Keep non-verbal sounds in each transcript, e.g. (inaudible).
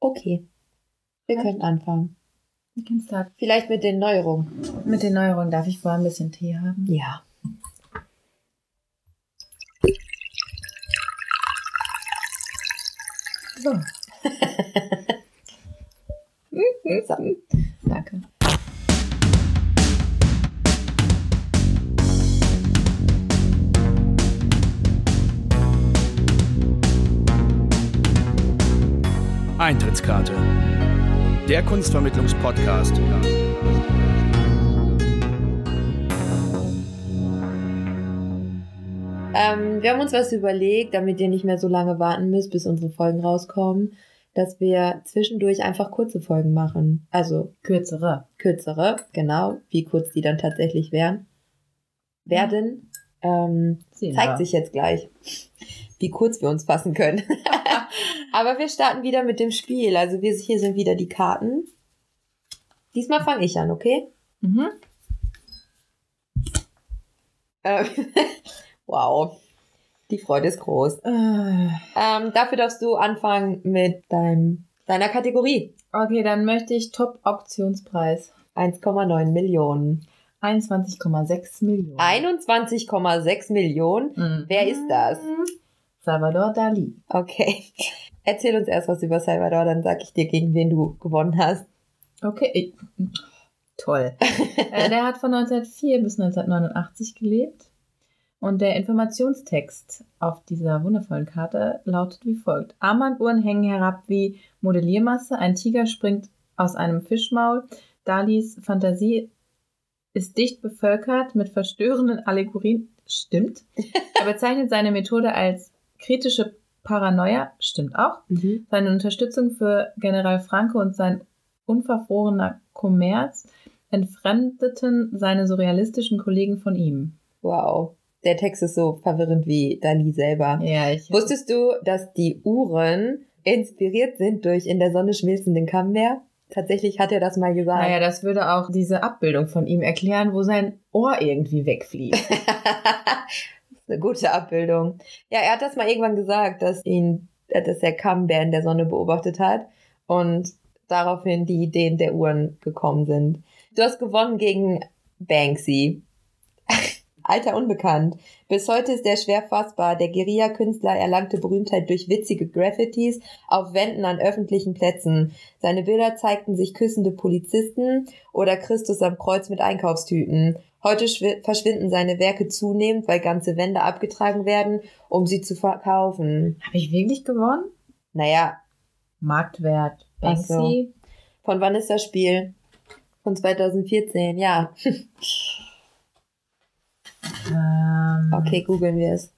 Okay. Wir Ja. können anfangen. Dienstag. Vielleicht mit den Neuerungen. Mit den Neuerungen darf ich vorher ein bisschen Tee haben. Ja. So, (laughs) So. danke. Eintrittskarte. Der Kunstvermittlungspodcast. Ähm, wir haben uns was überlegt, damit ihr nicht mehr so lange warten müsst, bis unsere Folgen rauskommen, dass wir zwischendurch einfach kurze Folgen machen. Also Kürzere. kürzere, genau, wie kurz die dann tatsächlich wären. Werden. Ähm, Sehen zeigt sich jetzt gleich, wie kurz wir uns fassen können. (laughs) Aber wir starten wieder mit dem Spiel. Also wir, hier sind wieder die Karten. Diesmal fange ich an, okay? Mhm. Ähm, (laughs) wow. Die Freude ist groß. Äh, Ähm, dafür darfst du anfangen mit deinem, deiner Kategorie. Okay, dann möchte ich Top-Auktionspreis. 1,9 Millionen. 21,6 Millionen. 21,6 Millionen. Mhm. Wer ist das? Salvador Dali. Okay. Erzähl uns erst was über Salvador, dann sag ich dir, gegen wen du gewonnen hast. Okay. ich- Toll. (laughs) äh, der hat von 1904 bis 1989 gelebt. Und der Informationstext auf dieser wundervollen Karte lautet wie folgt. Armbanduhren hängen herab wie Modelliermasse, ein Tiger springt aus einem Fischmaul, Dalis Fantasie ist dicht bevölkert mit verstörenden Allegorien. Stimmt. (laughs) Er bezeichnet seine Methode als kritische Paranoia. Stimmt auch. Seine Unterstützung für General Franco und sein unverfrorener Kommerz entfremdeten seine surrealistischen Kollegen von ihm. Wow. Der Text ist so verwirrend wie Dali selber. Ja, ich. Wusstest du, dass die Uhren inspiriert sind durch in der Sonne schmilzenden Camembert? Tatsächlich hat er das mal gesagt. Naja, das würde auch diese Abbildung von ihm erklären, wo sein Ohr irgendwie wegfliegt. (laughs) eine gute Abbildung. Ja, er hat das mal irgendwann gesagt, dass ihn, äh, dass er Camembert in der Sonne beobachtet hat und daraufhin die Ideen der Uhren gekommen sind. Du hast gewonnen gegen Banksy. Alter Unbekannt. Bis heute ist er schwer fassbar. Der Guerilla-Künstler erlangte Berühmtheit durch witzige Graffitis auf Wänden an öffentlichen Plätzen. Seine Bilder zeigten sich küssende Polizisten oder Christus am Kreuz mit Einkaufstüten. Heute schwi- verschwinden seine Werke zunehmend, weil ganze Wände abgetragen werden, um sie zu verkaufen. Habe ich wirklich gewonnen? Naja, Marktwert. Banksy. von wann ist das Spiel? Von 2014, ja. (laughs) Ähm, Okay, googeln wir es.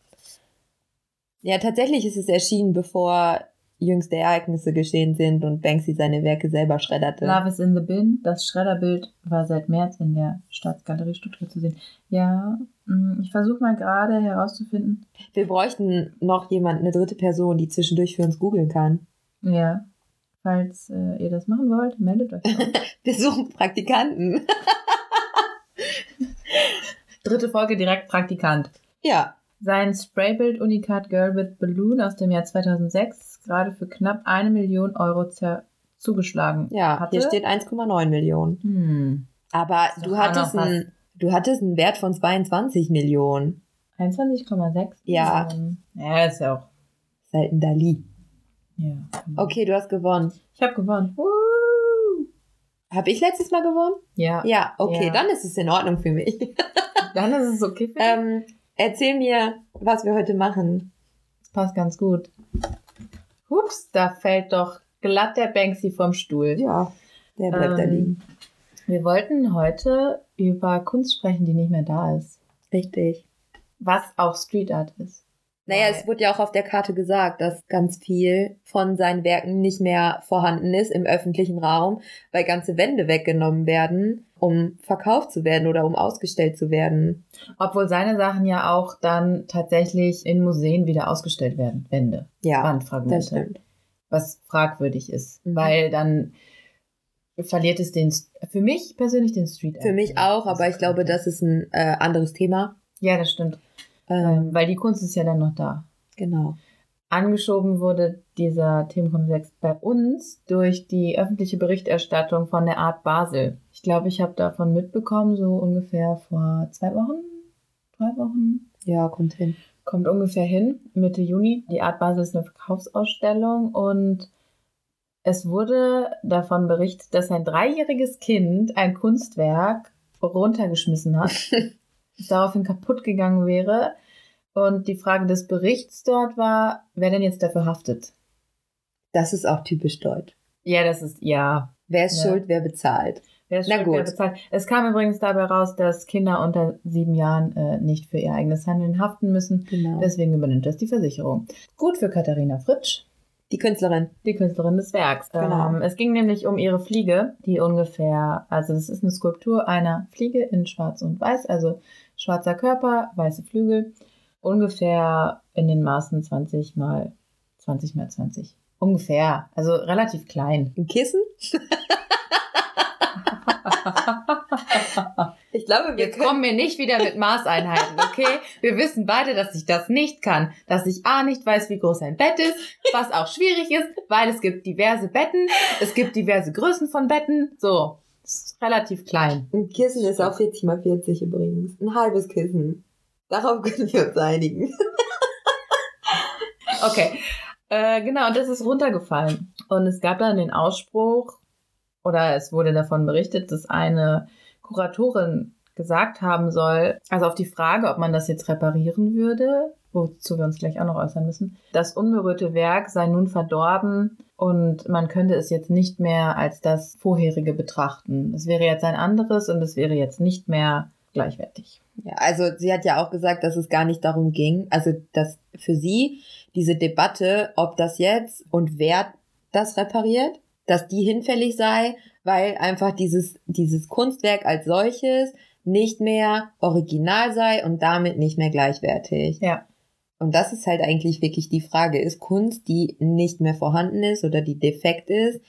Ja, tatsächlich ist es erschienen, bevor jüngste Ereignisse geschehen sind und Banksy seine Werke selber schredderte. Love is in the Bin. Das Schredderbild war seit März in der Staatsgalerie Stuttgart zu sehen. Ja, mh, ich versuche mal gerade herauszufinden. Wir bräuchten noch jemand, eine dritte Person, die zwischendurch für uns googeln kann. Ja, falls äh, ihr das machen wollt, meldet euch. (laughs) Wir suchen Praktikanten. (laughs) Dritte Folge direkt Praktikant. Ja, Sein Spraybild Unikat Girl with Balloon aus dem Jahr 2006 ist gerade für knapp eine Million Euro zugeschlagen ja, hatte. hier steht 1,9 Millionen. Hm. Aber du hattest, einen, du hattest einen Wert von 22 Millionen. 21,6 Ja. Millionen. Ja, ist ja auch. Ist ein Dali. Ja. Okay, du hast gewonnen. Ich habe gewonnen. Habe ich letztes Mal gewonnen? Ja. Ja, okay, Ja. dann ist es in Ordnung für mich. (laughs) Dann ist es okay ähm, erzähl mir, was wir heute machen. Das passt ganz gut. Hups, da fällt doch glatt der Banksy vom Stuhl. Ja, der bleibt da Ähm, liegen. Wir wollten heute über Kunst sprechen, die nicht mehr da ist. Richtig. Was auch Street Art ist. Naja, es wurde ja auch auf der Karte gesagt, dass ganz viel von seinen Werken nicht mehr vorhanden ist im öffentlichen Raum, weil ganze Wände weggenommen werden, um verkauft zu werden oder um ausgestellt zu werden. Obwohl seine Sachen ja auch dann tatsächlich in Museen wieder ausgestellt werden. Wände, Ja, Wandfragmente. das stimmt. Was fragwürdig ist. Mhm. Weil dann verliert es den, für mich persönlich den Street. Für mich auch, aber ich glaube, das ist ein äh, anderes Thema. Ja, das stimmt. Ähm, weil die Kunst ist ja dann noch da. genau. angeschoben wurde dieser Themenkomplex bei uns durch die öffentliche Berichterstattung von der Art Basel. Ich glaube, ich habe davon mitbekommen, so ungefähr vor zwei Wochen, drei Wochen. Ja, kommt hin. Kommt ungefähr hin, Mitte Juni. Die Art Basel ist eine Verkaufsausstellung und es wurde davon berichtet, dass ein dreijähriges Kind ein Kunstwerk runtergeschmissen hat, (laughs) das daraufhin kaputt gegangen wäre. Und die Frage des Berichts dort war, wer denn jetzt dafür haftet. Das ist auch typisch deutsch. Ja, das ist, ja. Wer ist Ja. schuld, wer bezahlt? Wer ist Na schuld, gut. wer bezahlt? Es kam übrigens dabei raus, dass Kinder unter sieben Jahren äh, nicht für ihr eigenes Handeln haften müssen. Genau. Deswegen übernimmt das die Versicherung. Gut für Katharina Fritsch, die Künstlerin. die Künstlerin des Werks. Genau. Ähm, es ging nämlich um ihre Fliege, die ungefähr, also das ist eine Skulptur einer Fliege in Schwarz und Weiß, also schwarzer Körper, weiße Flügel, ungefähr in den Maßen 20 mal 20 mal 20. Ungefähr, also relativ klein. Ein Kissen? (laughs) Glaube, wir Jetzt kommen wir nicht wieder mit Maßeinheiten, okay? Wir wissen beide, dass ich das nicht kann. Dass ich A nicht weiß, wie groß ein Bett ist, was auch schwierig ist, weil es gibt diverse Betten, es gibt diverse Größen von Betten. So, ist relativ klein. Ein Kissen ist auch 40 mal 40 übrigens. Ein halbes Kissen. Darauf können wir uns einigen. (laughs) Okay, äh, genau, und das ist runtergefallen. Und es gab dann den Ausspruch, oder es wurde davon berichtet, dass eine Kuratorin gesagt haben soll, also auf die Frage, ob man das jetzt reparieren würde, wozu wir uns gleich auch noch äußern müssen, das unberührte Werk sei nun verdorben und man könnte es jetzt nicht mehr als das vorherige betrachten. Es wäre jetzt ein anderes und es wäre jetzt nicht mehr gleichwertig. Ja, also sie hat ja auch gesagt, dass es gar nicht darum ging, also dass für sie diese Debatte, ob das jetzt und wer das repariert, dass die hinfällig sei, weil einfach dieses, dieses Kunstwerk als solches nicht mehr original sei und damit nicht mehr gleichwertig. Ja. Und das ist halt eigentlich wirklich die Frage, ist Kunst, die nicht mehr vorhanden ist oder die defekt ist,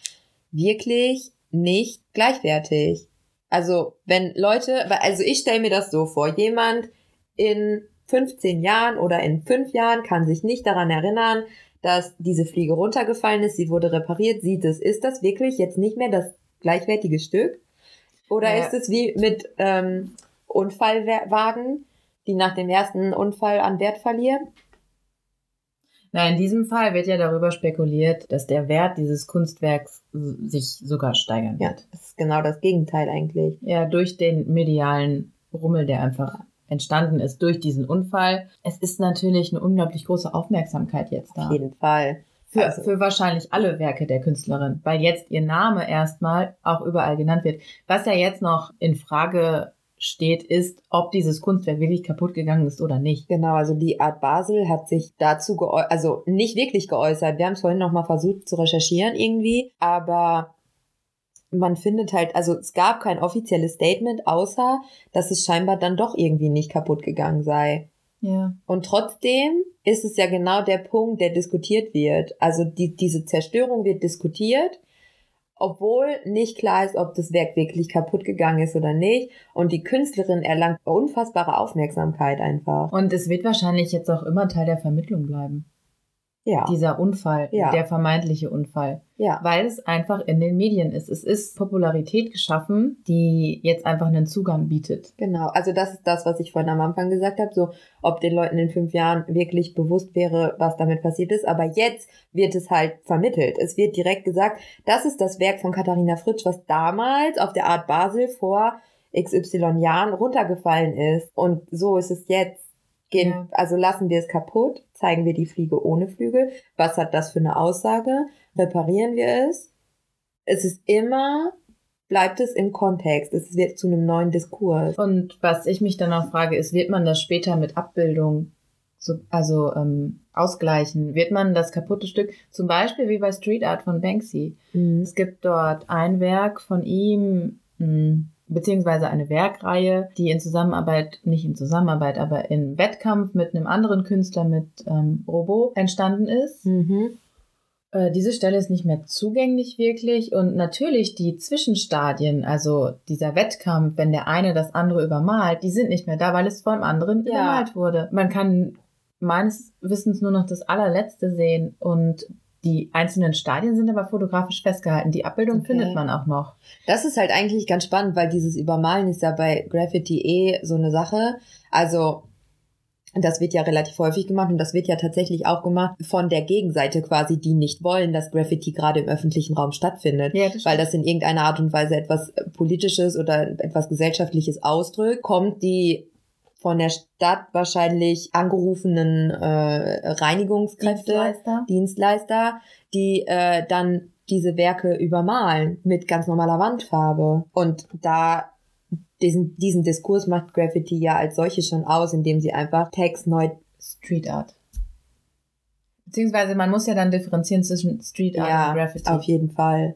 wirklich nicht gleichwertig? Also wenn Leute, also ich stelle mir das so vor, jemand in 15 Jahren oder in 5 Jahren kann sich nicht daran erinnern, dass diese Fliege runtergefallen ist, sie wurde repariert, sieht es. Ist das wirklich jetzt nicht mehr das gleichwertige Stück? Oder Ja. ist es wie mit ähm, Unfallwagen, die nach dem ersten Unfall an Wert verlieren? Na, in diesem Fall wird ja darüber spekuliert, dass der Wert dieses Kunstwerks sich sogar steigern Ja, wird. das ist genau das Gegenteil eigentlich. Ja, durch den medialen Rummel, der einfach entstanden ist durch diesen Unfall. Es ist natürlich eine unglaublich große Aufmerksamkeit jetzt da. Auf jeden Fall. Für, Also- für wahrscheinlich alle Werke der Künstlerin, weil jetzt ihr Name erstmal auch überall genannt wird. Was ja jetzt noch in Frage steht, ist, ob dieses Kunstwerk wirklich kaputt gegangen ist oder nicht. Genau, also die Art Basel hat sich dazu geäußert, also nicht wirklich geäußert. Wir haben es vorhin noch mal versucht zu recherchieren irgendwie, aber man findet halt, also es gab kein offizielles Statement, außer dass es scheinbar dann doch irgendwie nicht kaputt gegangen sei. Ja. Und trotzdem ist es ja genau der Punkt, der diskutiert wird. Also die, diese Zerstörung wird diskutiert, obwohl nicht klar ist, ob das Werk wirklich kaputt gegangen ist oder nicht. Und die Künstlerin erlangt unfassbare Aufmerksamkeit einfach. Und es wird wahrscheinlich jetzt auch immer Teil der Vermittlung bleiben. Ja, Dieser Unfall, Ja. der vermeintliche Unfall. ja. weil es einfach in den Medien ist. Es ist Popularität geschaffen, die jetzt einfach einen Zugang bietet. Genau, also das ist das, was ich vorhin am Anfang gesagt habe, so ob den Leuten in fünf Jahren wirklich bewusst wäre, was damit passiert ist. Aber jetzt wird es halt vermittelt. Es wird direkt gesagt, das ist das Werk von Katharina Fritsch, was damals auf der Art Basel vor XY Jahren runtergefallen ist. Und so ist es jetzt. Gehen, Ja. Also lassen wir es kaputt, zeigen wir die Fliege ohne Flügel. Was hat das für eine Aussage? Reparieren wir es? Es ist immer, bleibt es im Kontext. Es wird zu einem neuen Diskurs. Und was ich mich dann auch frage, ist, wird man das später mit Abbildung so, also ähm, ausgleichen? Wird man das kaputte Stück, zum Beispiel wie bei Street Art von Banksy, Mhm. es gibt dort ein Werk von ihm, mh, beziehungsweise eine Werkreihe, die in Zusammenarbeit, nicht in Zusammenarbeit, aber in Wettkampf mit einem anderen Künstler, mit ähm, Robo, entstanden ist. Mhm. Äh, diese Stelle ist nicht mehr zugänglich wirklich und natürlich die Zwischenstadien, also dieser Wettkampf, wenn der eine das andere übermalt, die sind nicht mehr da, weil es vom anderen Ja. übermalt wurde. Man kann meines Wissens nur noch das allerletzte sehen und die einzelnen Stadien sind aber fotografisch festgehalten. Die Abbildung Okay. findet man auch noch. Das ist halt eigentlich ganz spannend, weil dieses Übermalen ist ja bei Graffiti eh so eine Sache. Also, das wird ja relativ häufig gemacht und das wird ja tatsächlich auch gemacht von der Gegenseite quasi, die nicht wollen, dass Graffiti gerade im öffentlichen Raum stattfindet. Ja, das Weil das in irgendeiner Art und Weise etwas Politisches oder etwas Gesellschaftliches ausdrückt, kommt die von der Stadt wahrscheinlich angerufenen äh, Reinigungskräfte, Dienstleister. Dienstleister, die äh, dann diese Werke übermalen mit ganz normaler Wandfarbe. Und da diesen, diesen Diskurs macht Graffiti ja als solche schon aus, indem sie einfach Text neu. Street Art. Beziehungsweise man muss ja dann differenzieren zwischen Street Art Ja, und Graffiti. auf jeden Fall.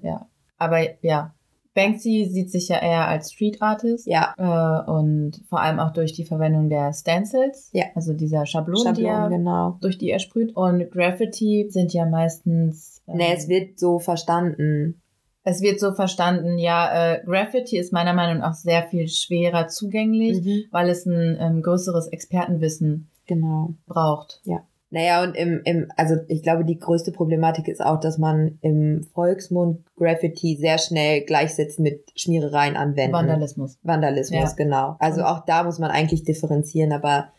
Aber ja, Banksy sieht sich ja eher als Street Artist. Ja, Äh, und vor allem auch durch die Verwendung der Stencils. Ja. Also dieser Schablonen, die Schablonen, er, genau. durch die er sprüht. Und Graffiti sind ja meistens. ähm, Nee, es wird so verstanden. es wird so verstanden, ja, äh, Graffiti ist meiner Meinung nach sehr viel schwerer zugänglich, Mhm, weil es ein ähm, größeres Expertenwissen genau. braucht. Naja, und im, im, also ich glaube, die größte Problematik ist auch, dass man im Volksmund Graffiti sehr schnell gleichsetzt mit Schmierereien anwenden. Vandalismus. Vandalismus, Ja. genau. Also auch da muss man eigentlich differenzieren, aber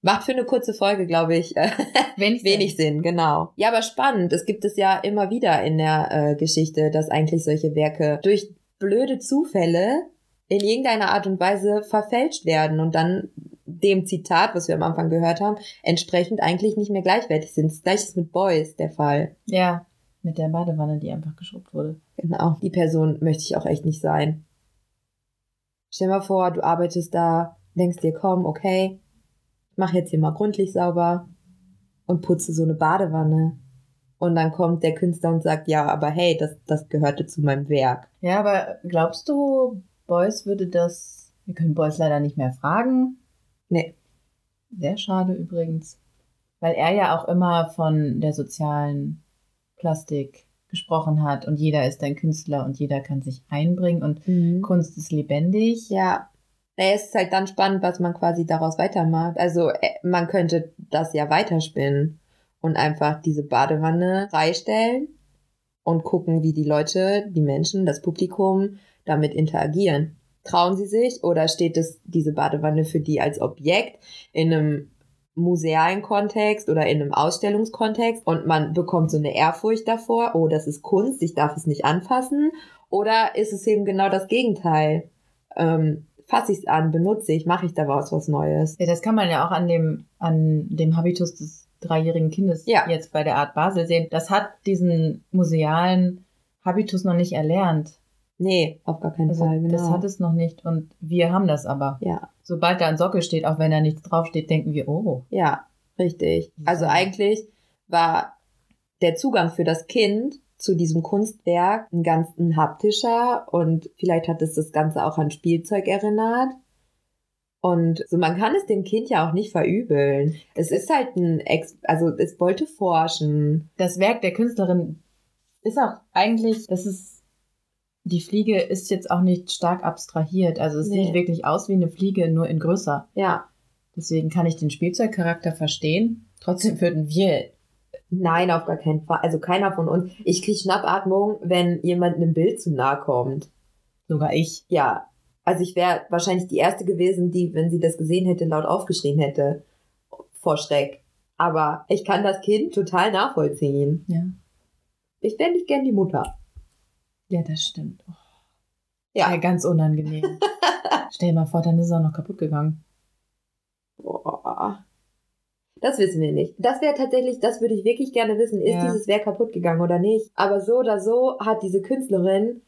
macht für eine kurze Folge, glaube ich, äh, (laughs) Wenig, wenig Sinn, genau. Ja, aber spannend. Es gibt es ja immer wieder in der äh, Geschichte, dass eigentlich solche Werke durch blöde Zufälle in irgendeiner Art und Weise verfälscht werden und dann dem Zitat, was wir am Anfang gehört haben, entsprechend eigentlich nicht mehr gleichwertig sind. Das gleiche ist mit Boys der Fall. Ja, mit der Badewanne, die einfach geschrubbt wurde. Genau. Die Person möchte ich auch echt nicht sein. Stell mal vor, du arbeitest da, denkst dir, komm, okay, mach jetzt hier mal gründlich sauber und putze so eine Badewanne. Und dann kommt der Künstler und sagt, ja, aber hey, das, das gehörte zu meinem Werk. Ja, aber glaubst du, Beuys würde das. Wir können Beuys leider nicht mehr fragen. Nee. Sehr schade übrigens. Weil er ja auch immer von der sozialen Plastik gesprochen hat und jeder ist ein Künstler und jeder kann sich einbringen und Kunst ist lebendig. Ja. Naja, es ist halt dann spannend, was man quasi daraus weitermacht. Also äh, man könnte das ja weiterspinnen und einfach diese Badewanne freistellen und gucken, wie die Leute, die Menschen, das Publikum damit interagieren. Trauen sie sich oder steht es diese Badewanne für die als Objekt in einem musealen Kontext oder in einem Ausstellungskontext und man bekommt so eine Ehrfurcht davor, oh, das ist Kunst, ich darf es nicht anfassen? Oder ist es eben genau das Gegenteil? Ähm, fasse ich es an, benutze ich, mache ich daraus was Neues? Ja, das kann man ja auch an dem, an dem Habitus des dreijährigen Kindes Ja. jetzt bei der Art Basel sehen. Das hat diesen musealen Habitus noch nicht erlernt. Nee, auf gar keinen Also Fall, genau. das hat es noch nicht und wir haben das aber. ja, Sobald da ein Sockel steht, auch wenn da nichts draufsteht, denken wir, oh. ja, richtig. Also eigentlich war der Zugang für das Kind zu diesem Kunstwerk ein ganz ein haptischer und vielleicht hat es das Ganze auch an Spielzeug erinnert. Und so, man kann es dem Kind ja auch nicht verübeln. Es ist halt ein, Ex also es wollte forschen. Das Werk der Künstlerin ist auch eigentlich, das ist, die Fliege ist jetzt auch nicht stark abstrahiert. Also es Nee. sieht wirklich aus wie eine Fliege, nur in größer. Ja, Deswegen kann ich den Spielzeugcharakter verstehen. Trotzdem würden wir, Nein, auf gar keinen Fall. Also keiner von uns. Ich krieg Schnappatmung, wenn jemand einem Bild zu nahe kommt. sogar ich, Ja. Also ich wäre wahrscheinlich die erste gewesen, die, wenn sie das gesehen hätte, laut aufgeschrien hätte. Vor Schreck. Aber ich kann das Kind total nachvollziehen. ja. Ich wäre nicht gern die Mutter. Ja, das stimmt. Oh, Ja. ja, ganz unangenehm. (laughs) Stell dir mal vor, dann ist es auch noch kaputt gegangen. Boah. Das wissen wir nicht. Das wäre tatsächlich, das würde ich wirklich gerne wissen. Ist Ja. dieses Werk kaputt gegangen oder nicht? Aber so oder so hat diese Künstlerin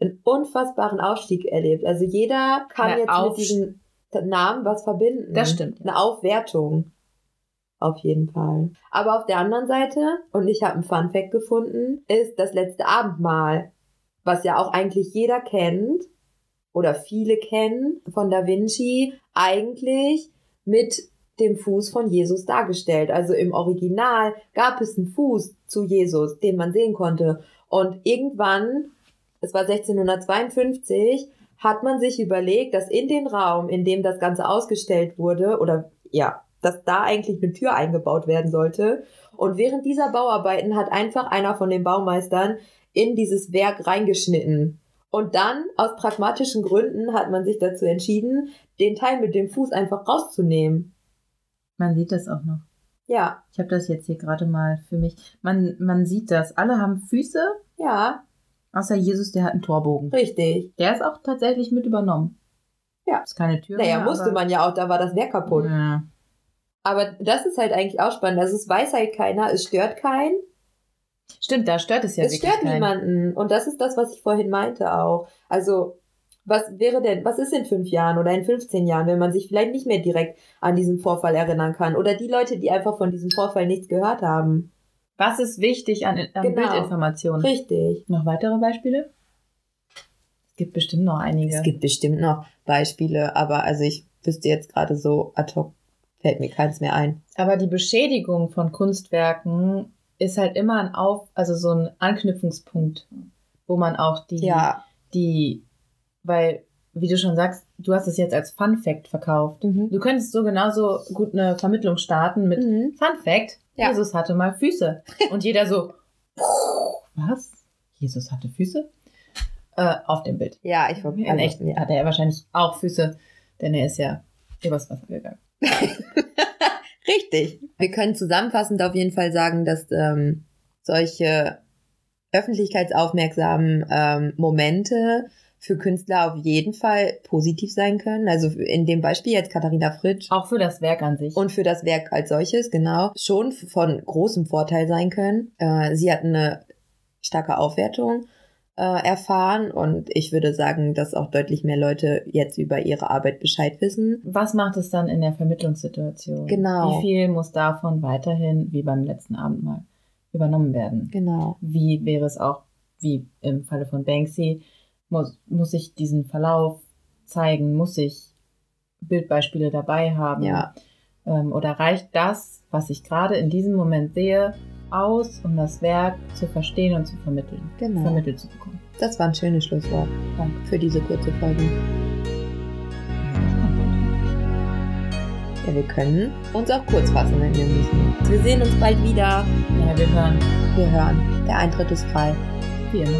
einen unfassbaren Aufstieg erlebt. Also jeder kann Na, jetzt Aufst- mit diesem Namen was verbinden. Das stimmt. Eine Aufwertung. Auf jeden Fall. Aber auf der anderen Seite, und ich habe einen Funfact gefunden, ist das letzte Abendmahl, was ja auch eigentlich jeder kennt oder viele kennen von Da Vinci, eigentlich mit dem Fuß von Jesus dargestellt. Also im Original gab es einen Fuß zu Jesus, den man sehen konnte. Und irgendwann, es war 1652, hat man sich überlegt, dass in den Raum, in dem das Ganze ausgestellt wurde, oder ja, dass da eigentlich eine Tür eingebaut werden sollte. Und während dieser Bauarbeiten hat einfach einer von den Baumeistern in dieses Werk reingeschnitten. Und dann, aus pragmatischen Gründen, hat man sich dazu entschieden, den Teil mit dem Fuß einfach rauszunehmen. Man sieht das auch noch. Ja, Ich habe das jetzt hier gerade mal für mich. Man, man sieht das. Alle haben Füße, ja, außer Jesus, der hat einen Torbogen. richtig. Der ist auch tatsächlich mit übernommen. Ja. Ist keine Tür. Naja, mehr, musste aber- man ja auch, da war das Werk kaputt. Ja. Aber das ist halt eigentlich auch spannend. Also es weiß halt keiner, es stört keinen. Stimmt, da stört es ja es wirklich stört keinen. niemanden. Und das ist das, was ich vorhin meinte auch. Also, was wäre denn, was ist in fünf Jahren oder in 15 Jahren, wenn man sich vielleicht nicht mehr direkt an diesen Vorfall erinnern kann? Oder die Leute, die einfach von diesem Vorfall nichts gehört haben. Was ist wichtig an, an Genau. Bildinformationen? Richtig. Noch weitere Beispiele? Es gibt bestimmt noch einige. Es gibt bestimmt noch Beispiele, aber also ich wüsste jetzt gerade so ad hoc fällt mir keins mehr ein. Aber die Beschädigung von Kunstwerken ist halt immer ein Auf, also so ein Anknüpfungspunkt, wo man auch die, Ja. die, weil, wie du schon sagst, du hast es jetzt als Fun Fact verkauft. Mhm. Du könntest so genauso gut eine Vermittlung starten mit Mhm. Fun Fact, Ja. Jesus hatte mal Füße. (laughs) Und jeder so, was? Jesus hatte Füße? Äh, auf dem Bild. Ja, ich wollte In echt ja. hat er wahrscheinlich auch Füße, denn er ist ja übers Wasser gegangen. (laughs) Richtig. Wir können zusammenfassend auf jeden Fall sagen, dass ähm, solche öffentlichkeitsaufmerksamen ähm, Momente für Künstler auf jeden Fall positiv sein können. Also in dem Beispiel jetzt Katharina Fritsch Auch für das Werk an sich. und für das Werk als solches, genau, schon von großem Vorteil sein können. Äh, sie hat eine starke Aufwertung äh, erfahren und ich würde sagen, dass auch deutlich mehr Leute jetzt über ihre Arbeit Bescheid wissen. Was macht es dann in der Vermittlungssituation? Genau. Wie viel muss davon weiterhin, wie beim letzten Abendmahl, übernommen werden? Genau. Wie wäre es auch, wie im Falle von Banksy, muss, muss ich diesen Verlauf zeigen? Muss ich Bildbeispiele dabei haben? Ja. Ähm, oder reicht das, was ich gerade in diesem Moment sehe, aus, um das Werk zu verstehen und zu vermitteln? Genau. Vermittelt zu bekommen. Das war ein schönes Schlusswort Danke. für diese kurze Folge. Ja, wir können uns auch kurz fassen, wenn wir müssen. Wir sehen uns bald wieder. Ja, wir hören Wir hören. Der Eintritt ist frei. wie immer.